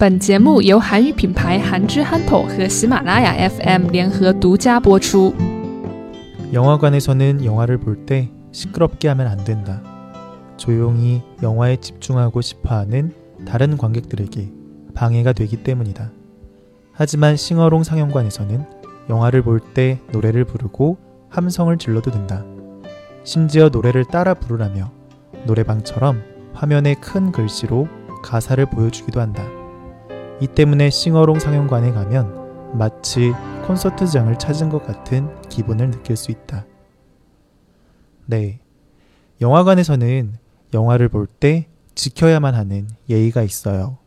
本节目由韩语品牌韩之憨头和喜马拉雅 FM 联合独家播出。 영화관에서는 영화를 볼 때 시끄럽게 하면 안 된다. 조용히 영화에 집중하고 싶어 하는 다른 관객들에게 방해가 되기 때문이다. 하지만 싱어롱 상영관에서는 영화를 볼 때 노래를 부르고 함성을 질러도 된다. 심지어 노래를 따라 부르라며 노래방처럼 화면에 큰 글씨로 가사를 보여주기도 한다. 이 때문에 싱어롱 상영관에 가면 마치 콘서트장을 찾은 것 같은 기분을 느낄 수 있다. 네. 영화관에서는 영화를 볼 때 지켜야만 하는 예의가 있어요.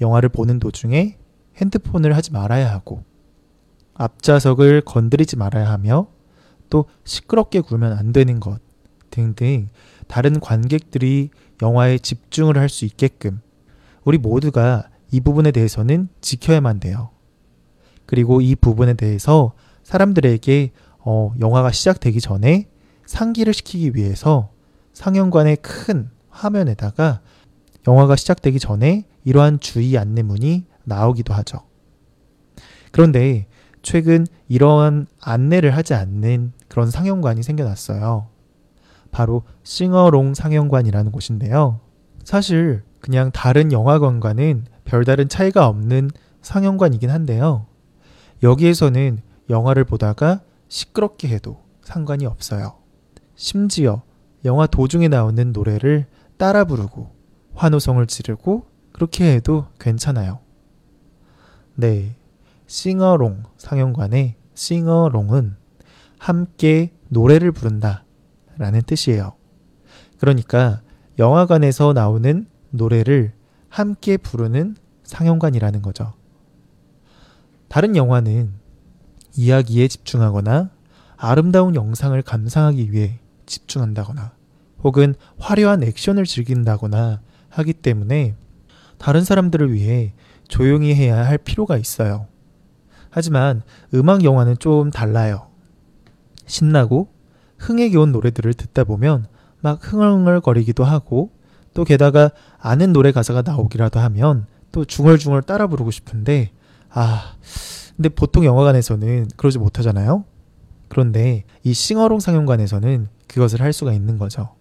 영화를 보는 도중에 핸드폰을 하지 말아야 하고, 앞좌석을 건드리지 말아야 하며, 또 시끄럽게 굴면 안 되는 것 등등 다른 관객들이 영화에 집중을 할 수 있게끔 우리 모두가 이 부분에 대해서는 지켜야만 돼요. 그리고 이 부분에 대해서 사람들에게 어, 영화가 시작되기 전에 상기를 시키기 위해서 상영관의 큰 화면에다가 영화가 시작되기 전에 이러한 주의 안내문이 나오기도 하죠. 그런데 최근 이러한 안내를 하지 않는 그런 상영관이 생겨났어요. 바로 싱어롱 상영관이라는 곳인데요. 사실 그냥 다른 영화관과는 별다른 차이가 없는 상영관이긴 한데요. 여기에서는 영화를 보다가 시끄럽게 해도 상관이 없어요. 심지어 영화 도중에 나오는 노래를 따라 부르고 환호성을 지르고 그렇게 해도 괜찮아요. 네. 싱어롱 상영관의 싱어롱은 함께 노래를 부른다 라는 뜻이에요. 그러니까 영화관에서 나오는 노래를 함께 부르는 상영관이라는 거죠. 다른 영화는 이야기에 집중하거나 아름다운 영상을 감상하기 위해 집중한다거나 혹은 화려한 액션을 즐긴다거나 하기 때문에 다른 사람들을 위해 조용히 해야 할 필요가 있어요. 하지만 음악 영화는 좀 달라요. 신나고 흥에 겨운 노래들을 듣다 보면 막 흥얼흥얼거리기도 하고 또 게다가 아는 노래 가사가 나오기라도 하면 또 중얼중얼 따라 부르고 싶은데 아 근데 보통 영화관에서는 그러지 못하잖아요. 그런데 이 싱어롱 상영관에서는 그것을 할 수가 있는 거죠.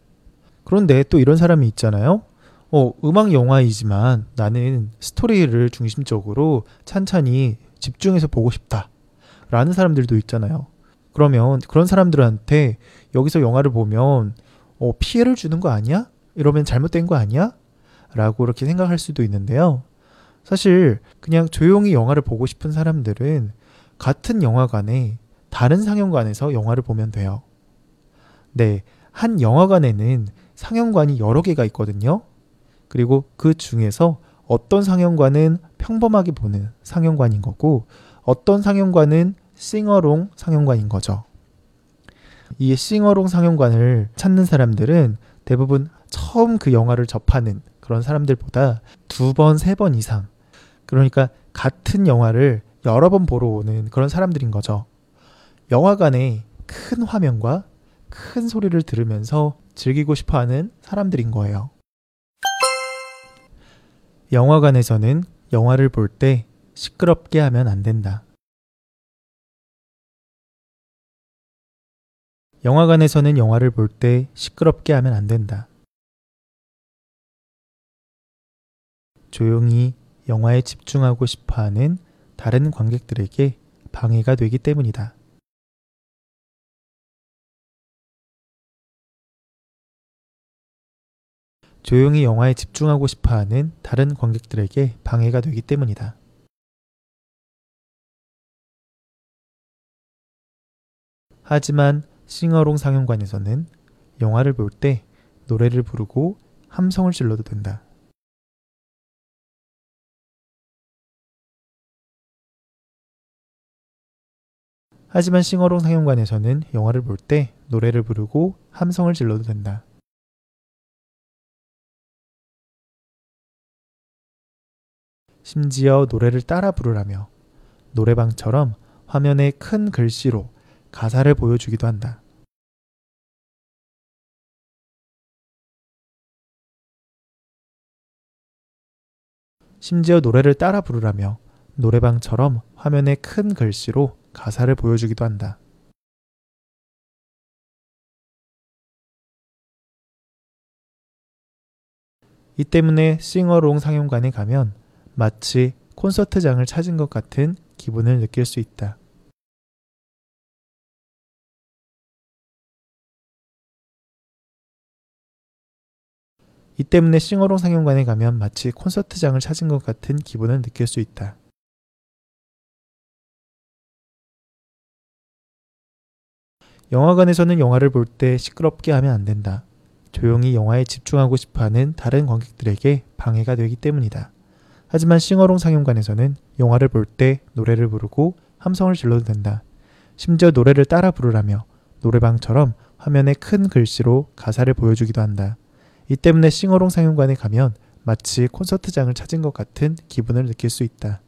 그런데 또 이런 사람이 있잖아요. 어, 음악 영화이지만 나는 스토리를 중심적으로 찬찬히 집중해서 보고 싶다. 라는 사람들도 있잖아요. 그러면 그런 사람들한테 여기서 영화를 보면 어, 피해를 주는 거 아니야? 이러면 잘못된 거 아니야? 라고 이렇게 생각할 수도 있는데요. 사실 그냥 조용히 영화를 보고 싶은 사람들은 같은 영화관에 다른 상영관에서 영화를 보면 돼요. 네, 한 영화관에는 상영관이 여러 개가 있거든요. 그리고 그 중에서 어떤 상영관은 평범하게 보는 상영관인 거고 어떤 상영관은 싱어롱 상영관인 거죠. 이 싱어롱 상영관을 찾는 사람들은 대부분 처음 그 영화를 접하는 그런 사람들보다 두 번, 세 번 이상. 그러니까 같은 영화를 여러 번 보러 오는 그런 사람들인 거죠. 영화관에 큰 화면과 큰 소리를 들으면서 즐기고 싶어 하는 사람들인 거예요. 영화관에서는 영화를 볼 때 시끄럽게 하면 안 된다. 영화관에서는 영화를 볼 때 시끄럽게 하면 안 된다. 조용히 영화에 집중하고 싶어 하는 다른 관객들에게 방해가 되기 때문이다. 조용히 영화에 집중하고 싶어 하는 다른 관객들에게 방해가 되기 때문이다. 하지만 싱어롱 상영관에서는 영화를 볼 때 노래를 부르고 함성을 질러도 된다. 하지만 싱어롱 상영관에서는 영화를 볼 때 노래를 부르고 함성을 질러도 된다. 심지어 노래를 따라 부르라며 노래방처럼 화면에 큰 글씨로 가사를 보여주기도 한다. 심지어 노래를 따라 부르라며 노래방처럼 화면에 큰 글씨로 가사를 보여주기도 한다. 이 때문에 싱어롱 상영관에 가면 마치 콘서트장을 찾은 것 같은 기분을 느낄 수 있다. 이 때문에 싱어롱 상영관에 가면 마치 콘서트장을 찾은 것 같은 기분을 느낄 수 있다. 영화관에서는 영화를 볼 때 시끄럽게 하면 안 된다. 조용히 영화에 집중하고 싶어 하는 다른 관객들에게 방해가 되기 때문이다. 하지만 싱어롱 상영관에서는 영화를 볼 때 노래를 부르고 함성을 질러도 된다. 심지어 노래를 따라 부르라며 노래방처럼 화면에 큰 글씨로 가사를 보여주기도 한다. 이 때문에 싱어롱 상영관에 가면 마치 콘서트장을 찾은 것 같은 기분을 느낄 수 있다.